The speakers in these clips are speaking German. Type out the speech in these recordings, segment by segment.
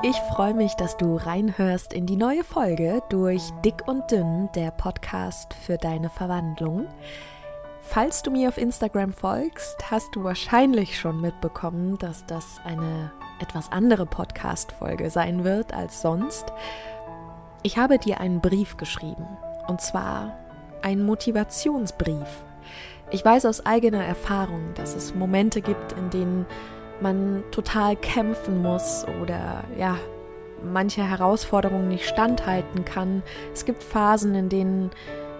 Ich freue mich, dass du reinhörst in die neue Folge durch Dick und Dünn, der Podcast für deine Verwandlung. Falls du mir auf Instagram folgst, hast du wahrscheinlich schon mitbekommen, dass das eine etwas andere Podcast-Folge sein wird als sonst. Ich habe dir einen Brief geschrieben, und zwar einen Motivationsbrief. Ich weiß aus eigener Erfahrung, dass es Momente gibt, in denen man total kämpfen muss oder ja, manche Herausforderungen nicht standhalten kann. Es gibt Phasen, in denen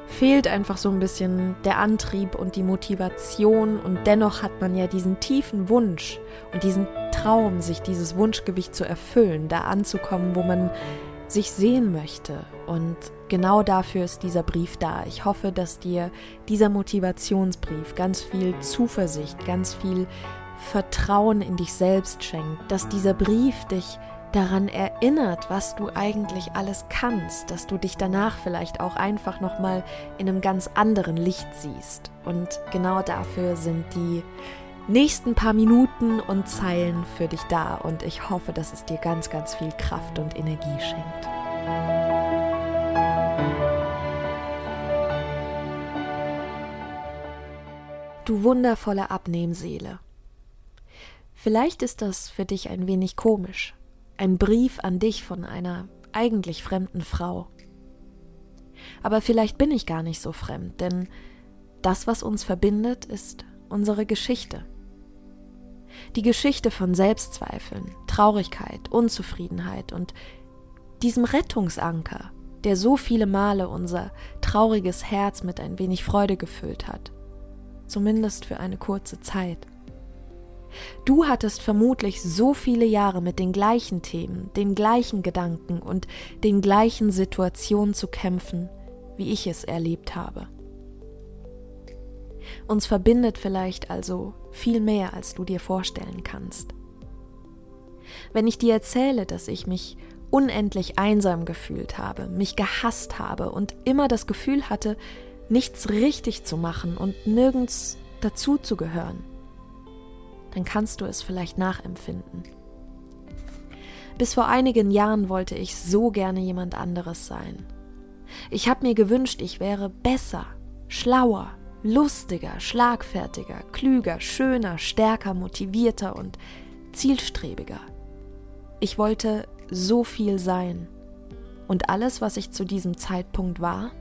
fehlt einfach so ein bisschen der Antrieb und die Motivation und dennoch hat man ja diesen tiefen Wunsch und diesen Traum, sich dieses Wunschgewicht zu erfüllen, da anzukommen, wo man sich sehen möchte. Und genau dafür ist dieser Brief da. Ich hoffe, dass dir dieser Motivationsbrief ganz viel Zuversicht, ganz viel Vertrauen in dich selbst schenkt, dass dieser Brief dich daran erinnert, was du eigentlich alles kannst, dass du dich danach vielleicht auch einfach noch mal in einem ganz anderen Licht siehst. Und genau dafür sind die nächsten paar Minuten und Zeilen für dich da und ich hoffe, dass es dir ganz ganz viel Kraft und Energie schenkt. Du wundervolle Abnehmseele. Vielleicht ist das für dich ein wenig komisch. Ein Brief an dich von einer eigentlich fremden Frau. Aber vielleicht bin ich gar nicht so fremd, denn das, was uns verbindet, ist unsere Geschichte. Die Geschichte von Selbstzweifeln, Traurigkeit, Unzufriedenheit und diesem Rettungsanker, der so viele Male unser trauriges Herz mit ein wenig Freude gefüllt hat, zumindest für eine kurze Zeit. Du hattest vermutlich so viele Jahre mit den gleichen Themen, den gleichen Gedanken und den gleichen Situationen zu kämpfen, wie ich es erlebt habe. Uns verbindet vielleicht also viel mehr, als du dir vorstellen kannst. Wenn ich dir erzähle, dass ich mich unendlich einsam gefühlt habe, mich gehasst habe und immer das Gefühl hatte, nichts richtig zu machen und nirgends dazu zu gehören, dann kannst du es vielleicht nachempfinden. Bis vor einigen Jahren wollte ich so gerne jemand anderes sein. Ich habe mir gewünscht, ich wäre besser, schlauer, lustiger, schlagfertiger, klüger, schöner, stärker, motivierter und zielstrebiger. Ich wollte so viel sein. Und alles, was ich zu diesem Zeitpunkt war,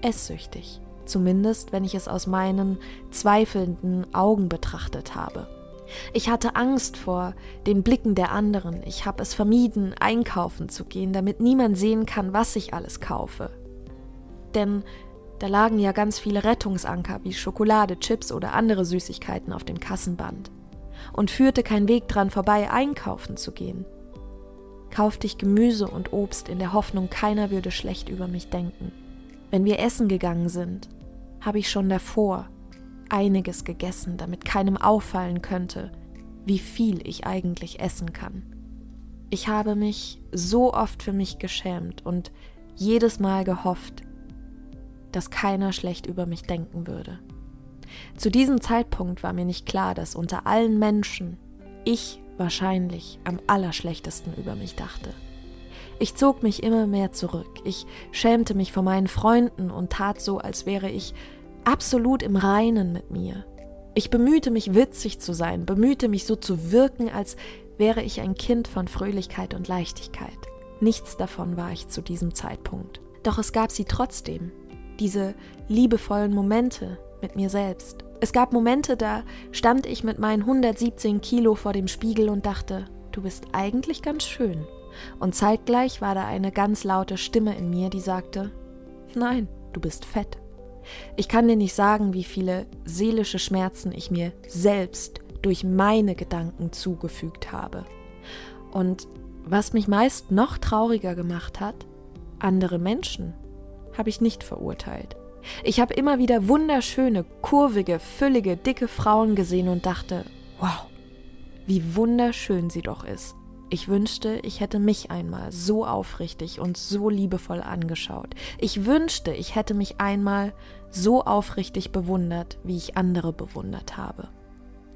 esssüchtig. Zumindest, wenn ich es aus meinen zweifelnden Augen betrachtet habe. Ich hatte Angst vor den Blicken der anderen. Ich habe es vermieden, einkaufen zu gehen, damit niemand sehen kann, was ich alles kaufe. Denn da lagen ja ganz viele Rettungsanker wie Schokolade, Chips oder andere Süßigkeiten auf dem Kassenband. Und führte kein Weg dran vorbei, einkaufen zu gehen. Kaufte ich Gemüse und Obst in der Hoffnung, keiner würde schlecht über mich denken. Wenn wir essen gegangen sind, habe ich schon davor einiges gegessen, damit keinem auffallen könnte, wie viel ich eigentlich essen kann. Ich habe mich so oft für mich geschämt und jedes Mal gehofft, dass keiner schlecht über mich denken würde. Zu diesem Zeitpunkt war mir nicht klar, dass unter allen Menschen ich wahrscheinlich am allerschlechtesten über mich dachte. Ich zog mich immer mehr zurück, ich schämte mich vor meinen Freunden und tat so, als wäre ich absolut im Reinen mit mir. Ich bemühte mich witzig zu sein, bemühte mich so zu wirken, als wäre ich ein Kind von Fröhlichkeit und Leichtigkeit. Nichts davon war ich zu diesem Zeitpunkt. Doch es gab sie trotzdem, diese liebevollen Momente mit mir selbst. Es gab Momente, da stand ich mit meinen 117 Kilo vor dem Spiegel und dachte, du bist eigentlich ganz schön. Und zeitgleich war da eine ganz laute Stimme in mir, die sagte, nein, du bist fett. Ich kann dir nicht sagen, wie viele seelische Schmerzen ich mir selbst durch meine Gedanken zugefügt habe. Und was mich meist noch trauriger gemacht hat, andere Menschen habe ich nicht verurteilt. Ich habe immer wieder wunderschöne, kurvige, füllige, dicke Frauen gesehen und dachte, wow, wie wunderschön sie doch ist. Ich wünschte, ich hätte mich einmal so aufrichtig und so liebevoll angeschaut. Ich wünschte, ich hätte mich einmal so aufrichtig bewundert, wie ich andere bewundert habe.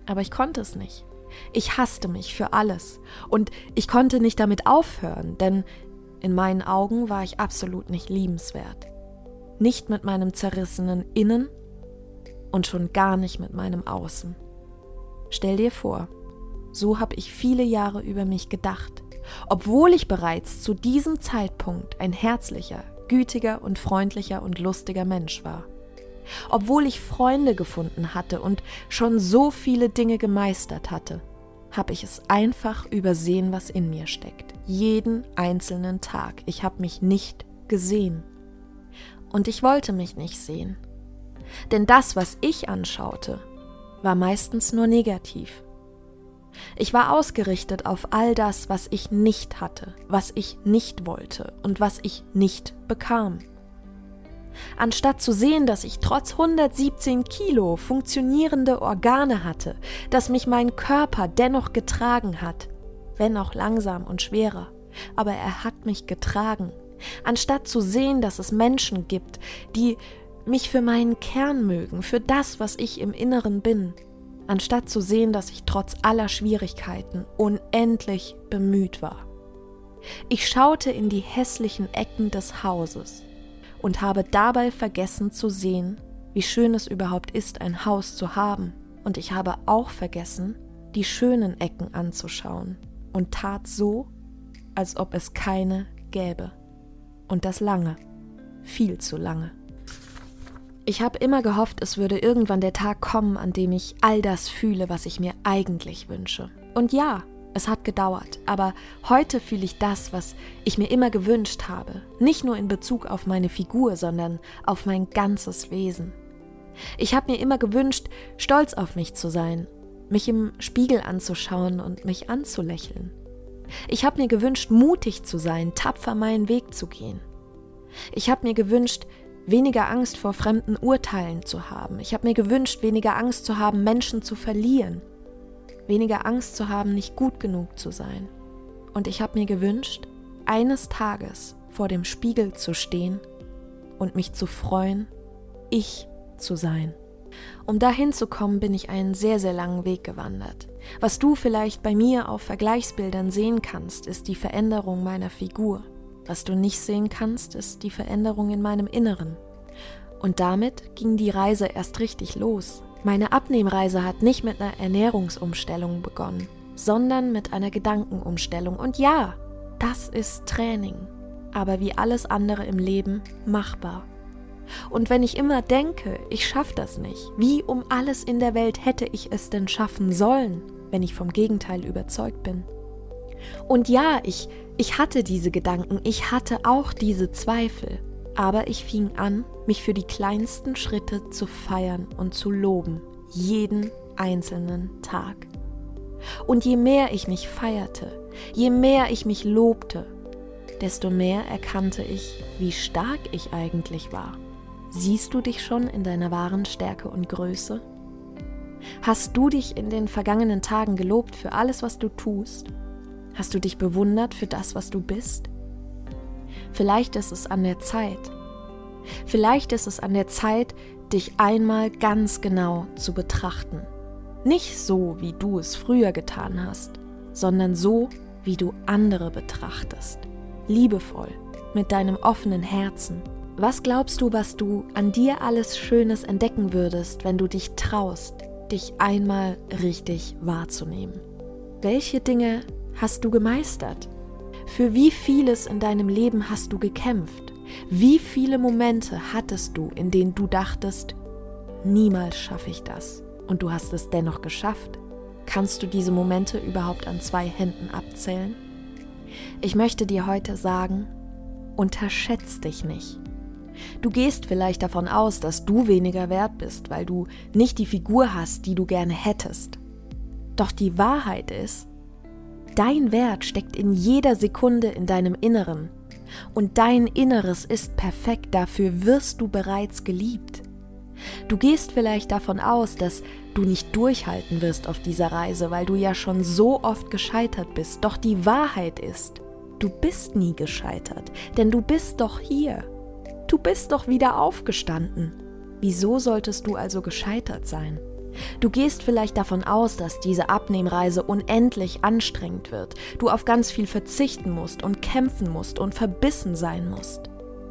Aber ich konnte es nicht. Ich hasste mich für alles und ich konnte nicht damit aufhören, denn in meinen Augen war ich absolut nicht liebenswert. Nicht mit meinem zerrissenen Innen und schon gar nicht mit meinem Außen. Stell dir vor, so habe ich viele Jahre über mich gedacht, obwohl ich bereits zu diesem Zeitpunkt ein herzlicher, gütiger und freundlicher und lustiger Mensch war. Obwohl ich Freunde gefunden hatte und schon so viele Dinge gemeistert hatte, habe ich es einfach übersehen, was in mir steckt. Jeden einzelnen Tag. Ich habe mich nicht gesehen. Und ich wollte mich nicht sehen. Denn das, was ich anschaute, war meistens nur negativ. Ich war ausgerichtet auf all das, was ich nicht hatte, was ich nicht wollte und was ich nicht bekam. Anstatt zu sehen, dass ich trotz 117 Kilo funktionierende Organe hatte, dass mich mein Körper dennoch getragen hat, wenn auch langsam und schwerer, aber er hat mich getragen. Anstatt zu sehen, dass es Menschen gibt, die mich für meinen Kern mögen, für das, was ich im Inneren bin, anstatt zu sehen, dass ich trotz aller Schwierigkeiten unendlich bemüht war. Ich schaute in die hässlichen Ecken des Hauses und habe dabei vergessen zu sehen, wie schön es überhaupt ist, ein Haus zu haben. Und ich habe auch vergessen, die schönen Ecken anzuschauen und tat so, als ob es keine gäbe. Und das lange, viel zu lange. Ich habe immer gehofft, es würde irgendwann der Tag kommen, an dem ich all das fühle, was ich mir eigentlich wünsche. Und ja, es hat gedauert, aber heute fühle ich das, was ich mir immer gewünscht habe, nicht nur in Bezug auf meine Figur, sondern auf mein ganzes Wesen. Ich habe mir immer gewünscht, stolz auf mich zu sein, mich im Spiegel anzuschauen und mich anzulächeln. Ich habe mir gewünscht, mutig zu sein, tapfer meinen Weg zu gehen. Ich habe mir gewünscht, weniger Angst vor fremden Urteilen zu haben. Ich habe mir gewünscht, weniger Angst zu haben, Menschen zu verlieren. Weniger Angst zu haben, nicht gut genug zu sein. Und ich habe mir gewünscht, eines Tages vor dem Spiegel zu stehen und mich zu freuen, ich zu sein. Um dahin zu kommen, bin ich einen sehr, sehr langen Weg gewandert. Was du vielleicht bei mir auf Vergleichsbildern sehen kannst, ist die Veränderung meiner Figur. Was du nicht sehen kannst, ist die Veränderung in meinem Inneren. Und damit ging die Reise erst richtig los. Meine Abnehmreise hat nicht mit einer Ernährungsumstellung begonnen, sondern mit einer Gedankenumstellung. Und ja, das ist Training, aber wie alles andere im Leben machbar. Und wenn ich immer denke, ich schaffe das nicht, wie um alles in der Welt hätte ich es denn schaffen sollen, wenn ich vom Gegenteil überzeugt bin? Und ja, ich ich hatte diese Gedanken, ich hatte auch diese Zweifel, aber ich fing an, mich für die kleinsten Schritte zu feiern und zu loben, jeden einzelnen Tag. Und je mehr ich mich feierte, je mehr ich mich lobte, desto mehr erkannte ich, wie stark ich eigentlich war. Siehst du dich schon in deiner wahren Stärke und Größe? Hast du dich in den vergangenen Tagen gelobt für alles, was du tust? Hast du dich bewundert für das, was du bist? Vielleicht ist es an der Zeit. Vielleicht ist es an der Zeit, dich einmal ganz genau zu betrachten. Nicht so, wie du es früher getan hast, sondern so, wie du andere betrachtest. Liebevoll, mit deinem offenen Herzen. Was glaubst du, was du an dir alles Schönes entdecken würdest, wenn du dich traust, dich einmal richtig wahrzunehmen? Welche Dinge hast du gemeistert? Für wie vieles in deinem Leben hast du gekämpft? Wie viele Momente hattest du, in denen du dachtest, niemals schaffe ich das? Und du hast es dennoch geschafft? Kannst du diese Momente überhaupt an zwei Händen abzählen? Ich möchte dir heute sagen, unterschätz dich nicht. Du gehst vielleicht davon aus, dass du weniger wert bist, weil du nicht die Figur hast, die du gerne hättest. Doch die Wahrheit ist, Dein Wert steckt in jeder Sekunde in deinem Inneren. Und dein Inneres ist perfekt, dafür wirst du bereits geliebt. Du gehst vielleicht davon aus, dass du nicht durchhalten wirst auf dieser Reise, weil du ja schon so oft gescheitert bist. Doch die Wahrheit ist, du bist nie gescheitert, denn du bist doch hier. Du bist doch wieder aufgestanden. Wieso solltest du also gescheitert sein? Du gehst vielleicht davon aus, dass diese Abnehmreise unendlich anstrengend wird, du auf ganz viel verzichten musst und kämpfen musst und verbissen sein musst.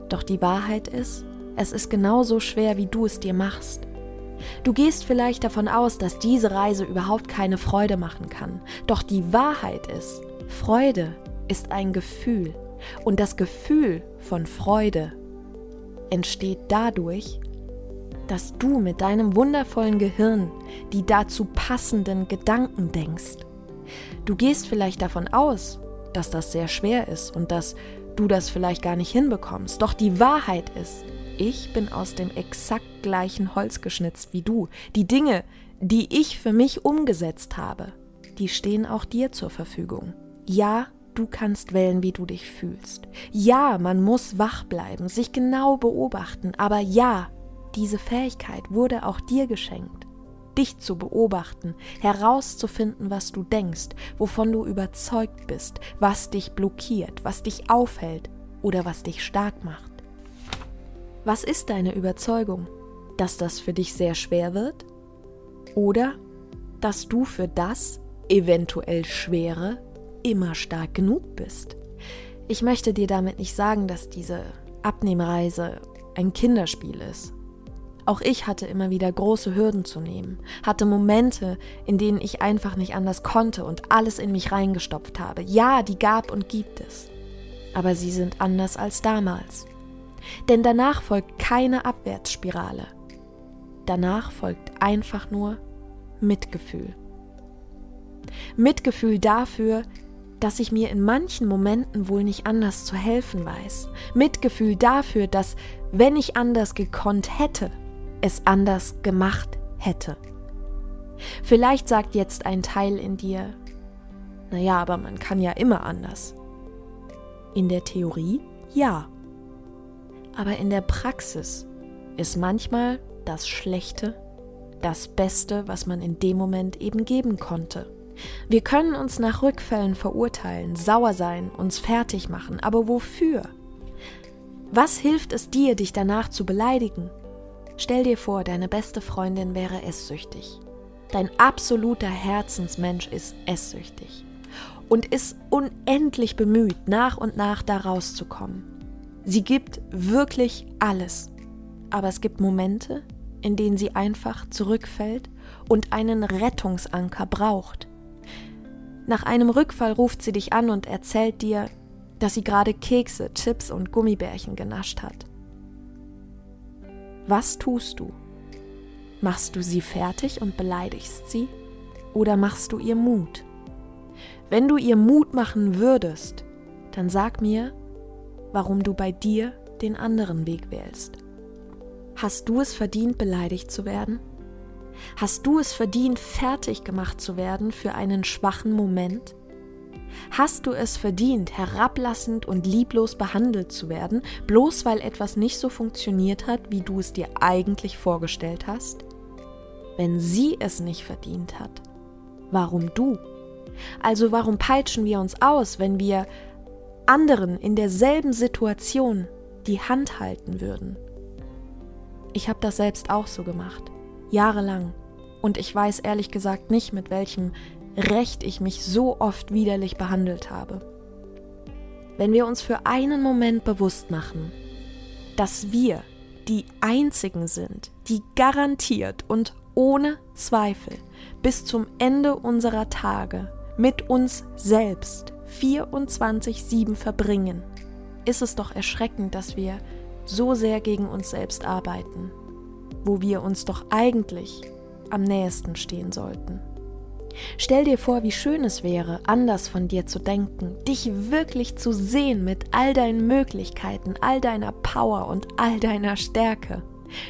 Doch die Wahrheit ist, es ist genauso schwer, wie du es dir machst. Du gehst vielleicht davon aus, dass diese Reise überhaupt keine Freude machen kann. Doch die Wahrheit ist, Freude ist ein Gefühl. Und das Gefühl von Freude entsteht dadurch, dass du mit deinem wundervollen Gehirn die dazu passenden Gedanken denkst. Du gehst vielleicht davon aus, dass das sehr schwer ist und dass du das vielleicht gar nicht hinbekommst. Doch die Wahrheit ist, ich bin aus dem exakt gleichen Holz geschnitzt wie du. Die Dinge, die ich für mich umgesetzt habe, die stehen auch dir zur Verfügung. Ja, du kannst wählen, wie du dich fühlst. Ja, man muss wach bleiben, sich genau beobachten, aber ja, diese Fähigkeit wurde auch dir geschenkt. Dich zu beobachten, herauszufinden, was du denkst, wovon du überzeugt bist, was dich blockiert, was dich aufhält oder was dich stark macht. Was ist deine Überzeugung? Dass das für dich sehr schwer wird? Oder dass du für das eventuell Schwere immer stark genug bist? Ich möchte dir damit nicht sagen, dass diese Abnehmreise ein Kinderspiel ist. Auch ich hatte immer wieder große Hürden zu nehmen, hatte Momente, in denen ich einfach nicht anders konnte und alles in mich reingestopft habe. Ja, die gab und gibt es. Aber sie sind anders als damals. Denn danach folgt keine Abwärtsspirale. Danach folgt einfach nur Mitgefühl. Mitgefühl dafür, dass ich mir in manchen Momenten wohl nicht anders zu helfen weiß. Mitgefühl dafür, dass, wenn ich anders gekonnt hätte, es anders gemacht hätte. Vielleicht sagt jetzt ein Teil in dir, naja, aber man kann ja immer anders. In der Theorie ja. Aber in der Praxis ist manchmal das Schlechte das Beste, was man in dem Moment eben geben konnte. Wir können uns nach Rückfällen verurteilen, sauer sein, uns fertig machen, aber wofür? Was hilft es dir, dich danach zu beleidigen? Stell dir vor, deine beste Freundin wäre esssüchtig. Dein absoluter Herzensmensch ist esssüchtig und ist unendlich bemüht, nach und nach da rauszukommen. Sie gibt wirklich alles. Aber es gibt Momente, in denen sie einfach zurückfällt und einen Rettungsanker braucht. Nach einem Rückfall ruft sie dich an und erzählt dir, dass sie gerade Kekse, Chips und Gummibärchen genascht hat. Was tust du? Machst du sie fertig und beleidigst sie? Oder machst du ihr Mut? Wenn du ihr Mut machen würdest, dann sag mir, warum du bei dir den anderen Weg wählst. Hast du es verdient, beleidigt zu werden? Hast du es verdient, fertig gemacht zu werden für einen schwachen Moment? Hast du es verdient, herablassend und lieblos behandelt zu werden, bloß weil etwas nicht so funktioniert hat, wie du es dir eigentlich vorgestellt hast? Wenn sie es nicht verdient hat, warum du? Also warum peitschen wir uns aus, wenn wir anderen in derselben Situation die Hand halten würden. Ich habe das selbst auch so gemacht, jahrelang. Und ich weiß ehrlich gesagt nicht, mit welchem Recht ich mich so oft widerlich behandelt habe. Wenn wir uns für einen Moment bewusst machen, dass wir die Einzigen sind, die garantiert und ohne Zweifel bis zum Ende unserer Tage mit uns selbst 24-7 verbringen, ist es doch erschreckend, dass wir so sehr gegen uns selbst arbeiten, wo wir uns doch eigentlich am nähesten stehen sollten. Stell dir vor, wie schön es wäre, anders von dir zu denken, dich wirklich zu sehen mit all deinen Möglichkeiten, all deiner Power und all deiner Stärke.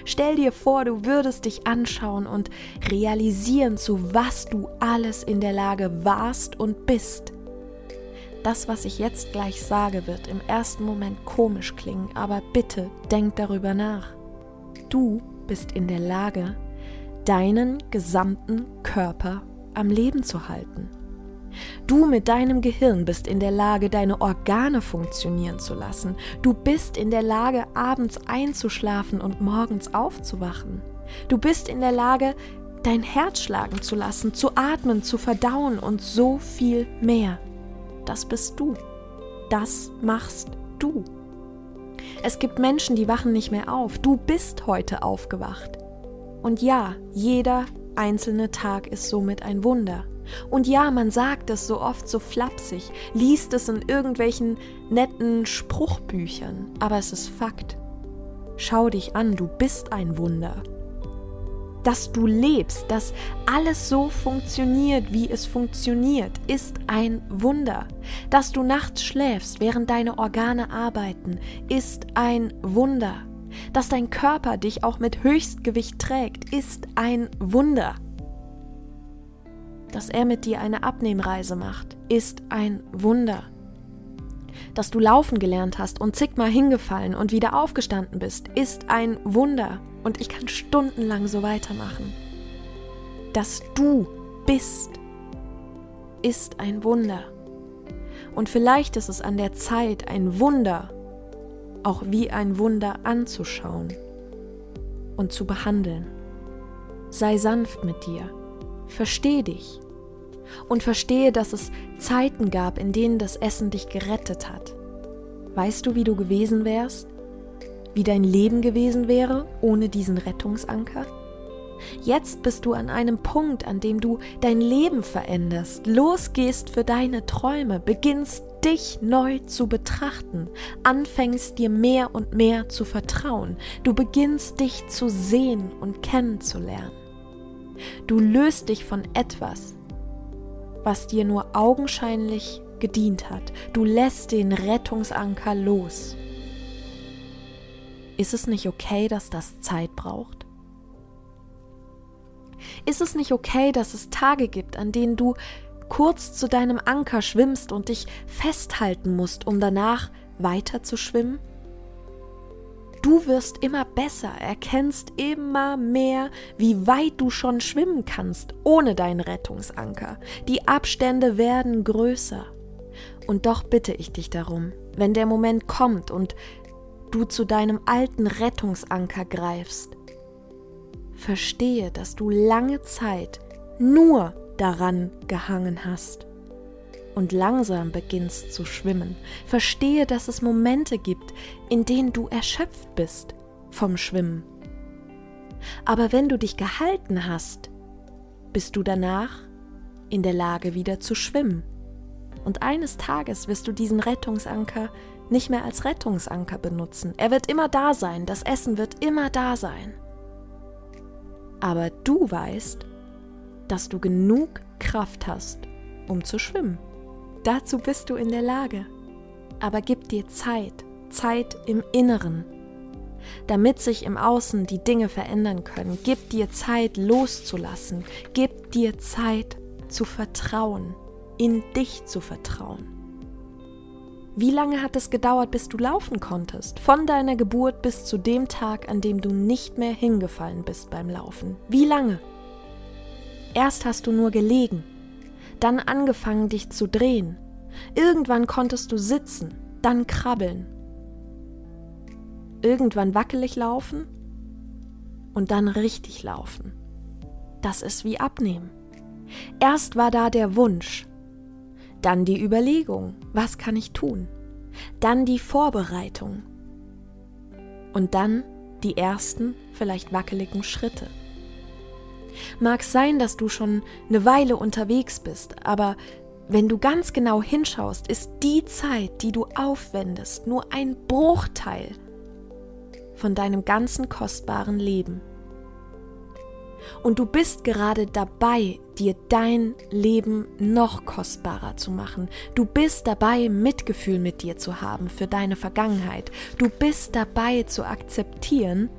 Stell dir vor, du würdest dich anschauen und realisieren, zu was du alles in der Lage warst und bist. Das, was ich jetzt gleich sage, wird im ersten Moment komisch klingen, aber bitte denk darüber nach. Du bist in der Lage, deinen gesamten Körper am Leben zu halten. Du mit deinem Gehirn bist in der Lage, deine Organe funktionieren zu lassen. Du bist in der Lage, abends einzuschlafen und morgens aufzuwachen. Du bist in der Lage, dein Herz schlagen zu lassen, zu atmen, zu verdauen und so viel mehr. Das bist du. Das machst du. Es gibt Menschen, die wachen nicht mehr auf. Du bist heute aufgewacht. Und ja, jeder einzelne Tag ist somit ein Wunder. Und ja, man sagt es so oft so flapsig, liest es in irgendwelchen netten Spruchbüchern, aber es ist Fakt. Schau dich an, du bist ein Wunder. Dass du lebst, dass alles so funktioniert, wie es funktioniert, ist ein Wunder. Dass du nachts schläfst, während deine Organe arbeiten, ist ein Wunder. Dass dein Körper dich auch mit Höchstgewicht trägt, ist ein Wunder. Dass er mit dir eine Abnehmreise macht, ist ein Wunder dass du laufen gelernt hast und zigmal hingefallen und wieder aufgestanden bist, ist ein Wunder. Und ich kann stundenlang so weitermachen. Dass du bist, ist ein Wunder. Und vielleicht ist es an der Zeit, ein Wunder auch wie ein Wunder anzuschauen und zu behandeln. Sei sanft mit dir, versteh dich und verstehe, dass es Zeiten gab, in denen das Essen dich gerettet hat. Weißt du, wie du gewesen wärst? Wie dein Leben gewesen wäre ohne diesen Rettungsanker? Jetzt bist du an einem Punkt, an dem du dein Leben veränderst, losgehst für deine Träume, beginnst dich neu zu betrachten, anfängst dir mehr und mehr zu vertrauen, du beginnst dich zu sehen und kennenzulernen. Du löst dich von etwas, was dir nur augenscheinlich gedient hat. Du lässt den Rettungsanker los. Ist es nicht okay, dass das Zeit braucht? Ist es nicht okay, dass es Tage gibt, an denen du kurz zu deinem Anker schwimmst und dich festhalten musst, um danach weiter zu schwimmen? Du wirst immer besser, erkennst immer mehr, wie weit du schon schwimmen kannst ohne deinen Rettungsanker. Die Abstände werden größer. Und doch bitte ich dich darum, wenn der Moment kommt und du zu deinem alten Rettungsanker greifst, verstehe, dass du lange Zeit nur daran gehangen hast und langsam beginnst zu schwimmen. Verstehe, dass es Momente gibt, in denen du erschöpft bist vom Schwimmen. Aber wenn du dich gehalten hast, bist du danach in der Lage wieder zu schwimmen. Und eines Tages wirst du diesen Rettungsanker nicht mehr als Rettungsanker benutzen. Er wird immer da sein, das Essen wird immer da sein. Aber du weißt, dass du genug Kraft hast, um zu schwimmen. Dazu bist du in der Lage. Aber gib dir Zeit, Zeit im Inneren. Damit sich im Außen die Dinge verändern können, gib dir Zeit loszulassen, gib dir Zeit zu vertrauen, in dich zu vertrauen. Wie lange hat es gedauert, bis du laufen konntest? Von deiner Geburt bis zu dem Tag, an dem du nicht mehr hingefallen bist beim Laufen. Wie lange? Erst hast du nur gelegen, dann angefangen dich zu drehen. Irgendwann konntest du sitzen, dann krabbeln. Irgendwann wackelig laufen und dann richtig laufen. Das ist wie abnehmen. Erst war da der Wunsch, dann die Überlegung, was kann ich tun? Dann die Vorbereitung und dann die ersten, vielleicht wackeligen Schritte. Mag sein, dass du schon eine Weile unterwegs bist, aber wenn du ganz genau hinschaust, ist die Zeit, die du aufwendest, nur ein Bruchteil von deinem ganzen kostbaren Leben. Und du bist gerade dabei, dir dein Leben noch kostbarer zu machen. Du bist dabei, Mitgefühl mit dir zu haben für deine Vergangenheit. Du bist dabei zu akzeptieren,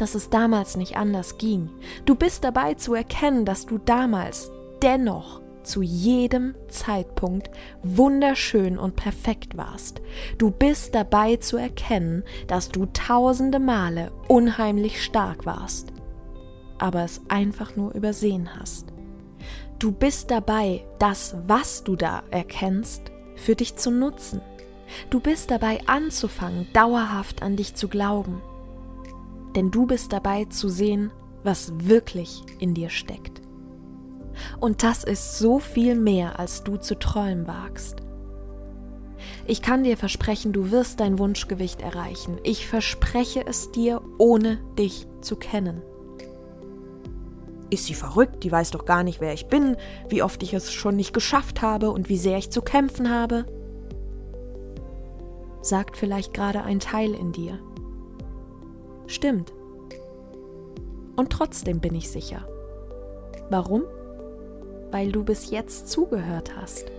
dass es damals nicht anders ging. Du bist dabei zu erkennen, dass du damals dennoch zu jedem Zeitpunkt wunderschön und perfekt warst. Du bist dabei zu erkennen, dass du tausende Male unheimlich stark warst, aber es einfach nur übersehen hast. Du bist dabei, das, was du da erkennst, für dich zu nutzen. Du bist dabei anzufangen, dauerhaft an dich zu glauben denn du bist dabei zu sehen, was wirklich in dir steckt. Und das ist so viel mehr, als du zu träumen wagst. Ich kann dir versprechen, du wirst dein Wunschgewicht erreichen. Ich verspreche es dir, ohne dich zu kennen. Ist sie verrückt? Die weiß doch gar nicht, wer ich bin, wie oft ich es schon nicht geschafft habe und wie sehr ich zu kämpfen habe. Sagt vielleicht gerade ein Teil in dir. Stimmt. Und trotzdem bin ich sicher. Warum? Weil du bis jetzt zugehört hast.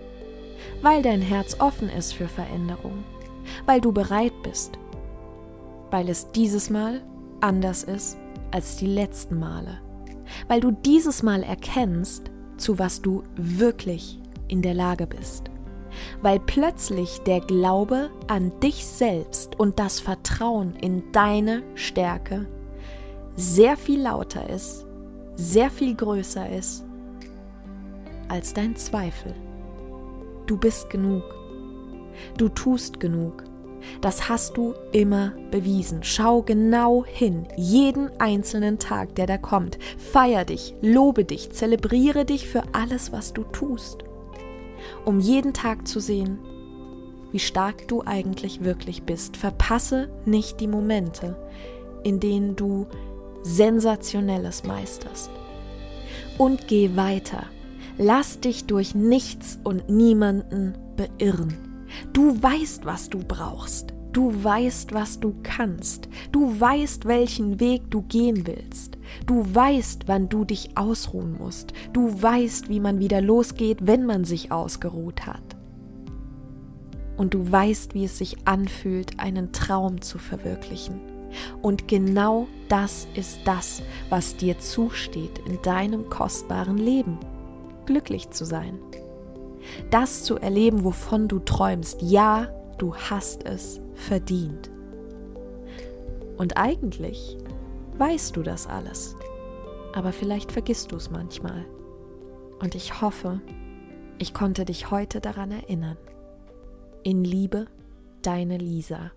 Weil dein Herz offen ist für Veränderung. Weil du bereit bist. Weil es dieses Mal anders ist als die letzten Male. Weil du dieses Mal erkennst, zu was du wirklich in der Lage bist. Weil plötzlich der Glaube an dich selbst und das Vertrauen in deine Stärke sehr viel lauter ist, sehr viel größer ist als dein Zweifel. Du bist genug. Du tust genug. Das hast du immer bewiesen. Schau genau hin, jeden einzelnen Tag, der da kommt. Feier dich, lobe dich, zelebriere dich für alles, was du tust. Um jeden Tag zu sehen, wie stark du eigentlich wirklich bist. Verpasse nicht die Momente, in denen du Sensationelles meisterst. Und geh weiter. Lass dich durch nichts und niemanden beirren. Du weißt, was du brauchst. Du weißt, was du kannst. Du weißt, welchen Weg du gehen willst. Du weißt, wann du dich ausruhen musst. Du weißt, wie man wieder losgeht, wenn man sich ausgeruht hat. Und du weißt, wie es sich anfühlt, einen Traum zu verwirklichen. Und genau das ist das, was dir zusteht in deinem kostbaren Leben. Glücklich zu sein. Das zu erleben, wovon du träumst. Ja, du hast es verdient. Und eigentlich weißt du das alles. Aber vielleicht vergisst du es manchmal. Und ich hoffe, ich konnte dich heute daran erinnern. In Liebe, deine Lisa.